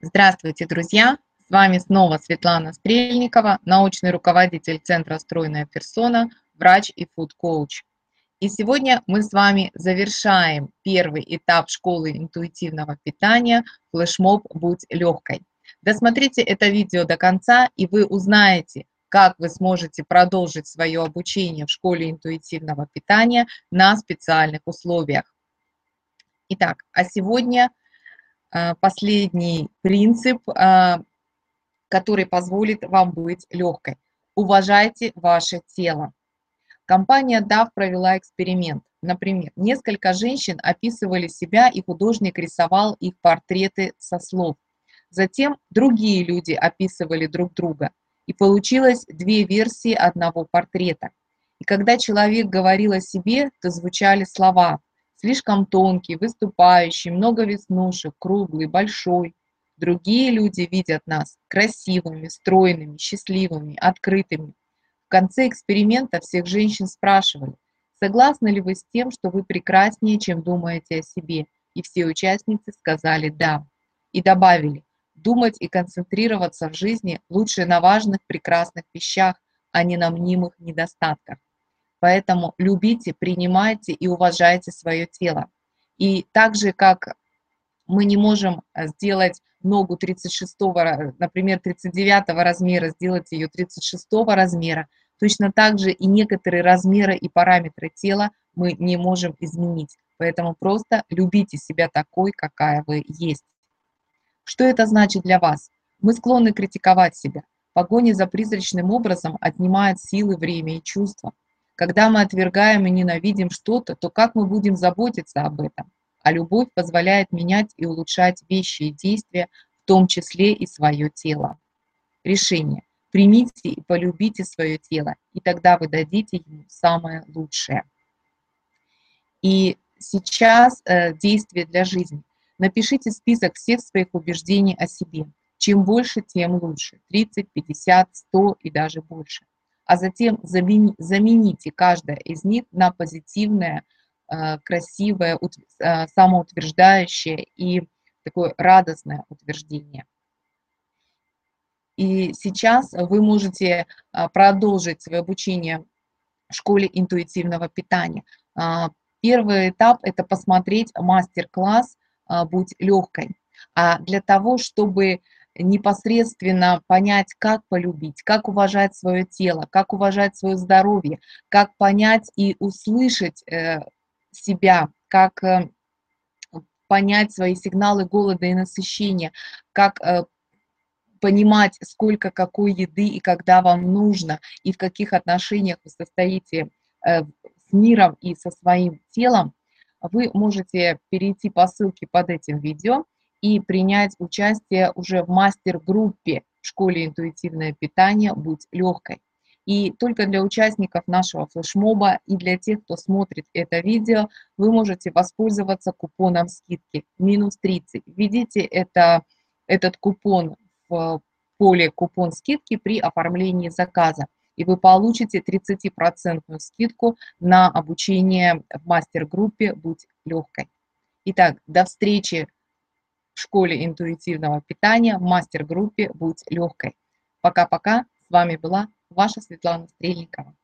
Здравствуйте, друзья! С вами снова Светлана Стрельникова, научный руководитель Центра «Стройная персона», врач и фуд-коуч. И сегодня мы с вами завершаем первый этап школы интуитивного питания «Флешмоб. Будь легкой». Досмотрите это видео до конца, и вы узнаете, как вы сможете продолжить свое обучение в школе интуитивного питания на специальных условиях. Итак, а сегодня – последний принцип, э, который позволит вам быть легкой. Уважайте ваше тело. Компания DAF провела эксперимент. Например, несколько женщин описывали себя, и художник рисовал их портреты со слов. Затем другие люди описывали друг друга. И получилось две версии одного портрета. И когда человек говорил о себе, то звучали слова слишком тонкий, выступающий, много веснушек, круглый, большой. Другие люди видят нас красивыми, стройными, счастливыми, открытыми. В конце эксперимента всех женщин спрашивали, согласны ли вы с тем, что вы прекраснее, чем думаете о себе? И все участницы сказали «да». И добавили, думать и концентрироваться в жизни лучше на важных, прекрасных вещах, а не на мнимых недостатках. Поэтому любите, принимайте и уважайте свое тело. И так же, как мы не можем э, сделать ногу 36, например, 39 размера, сделать ее 36 размера, точно так же и некоторые размеры и параметры тела мы не можем изменить. Поэтому просто любите себя такой, какая вы есть. Что это значит для вас? Мы склонны критиковать себя. Погоня за призрачным образом отнимает силы, время и чувства. Когда мы отвергаем и ненавидим что-то, то как мы будем заботиться об этом? А любовь позволяет менять и улучшать вещи и действия, в том числе и свое тело. Решение. Примите и полюбите свое тело, и тогда вы дадите ему самое лучшее. И сейчас э, действие для жизни. Напишите список всех своих убеждений о себе. Чем больше, тем лучше. 30, 50, 100 и даже больше а затем замените каждое из них на позитивное, э, красивое, э, самоутверждающее и такое радостное утверждение. И сейчас вы можете э, продолжить свое обучение в школе интуитивного питания. Первый этап – это посмотреть мастер-класс «Будь легкой». А для того, чтобы непосредственно понять, как полюбить, как уважать свое тело, как уважать свое здоровье, как понять и услышать э, себя, как э, понять свои сигналы голода и насыщения, как э, понимать, сколько какой еды и когда вам нужно, и в каких отношениях вы состоите с миром и со своим телом, вы можете перейти по ссылке под этим видео – и принять участие уже в мастер-группе в школе интуитивное питание «Будь легкой». И только для участников нашего флешмоба и для тех, кто смотрит это видео, вы можете воспользоваться купоном скидки минус 30. Введите это, этот купон в поле купон скидки при оформлении заказа, и вы получите 30% скидку на обучение в мастер-группе «Будь легкой». Итак, до встречи в школе интуитивного питания в мастер-группе «Будь легкой». Пока-пока. С вами была ваша Светлана Стрельникова.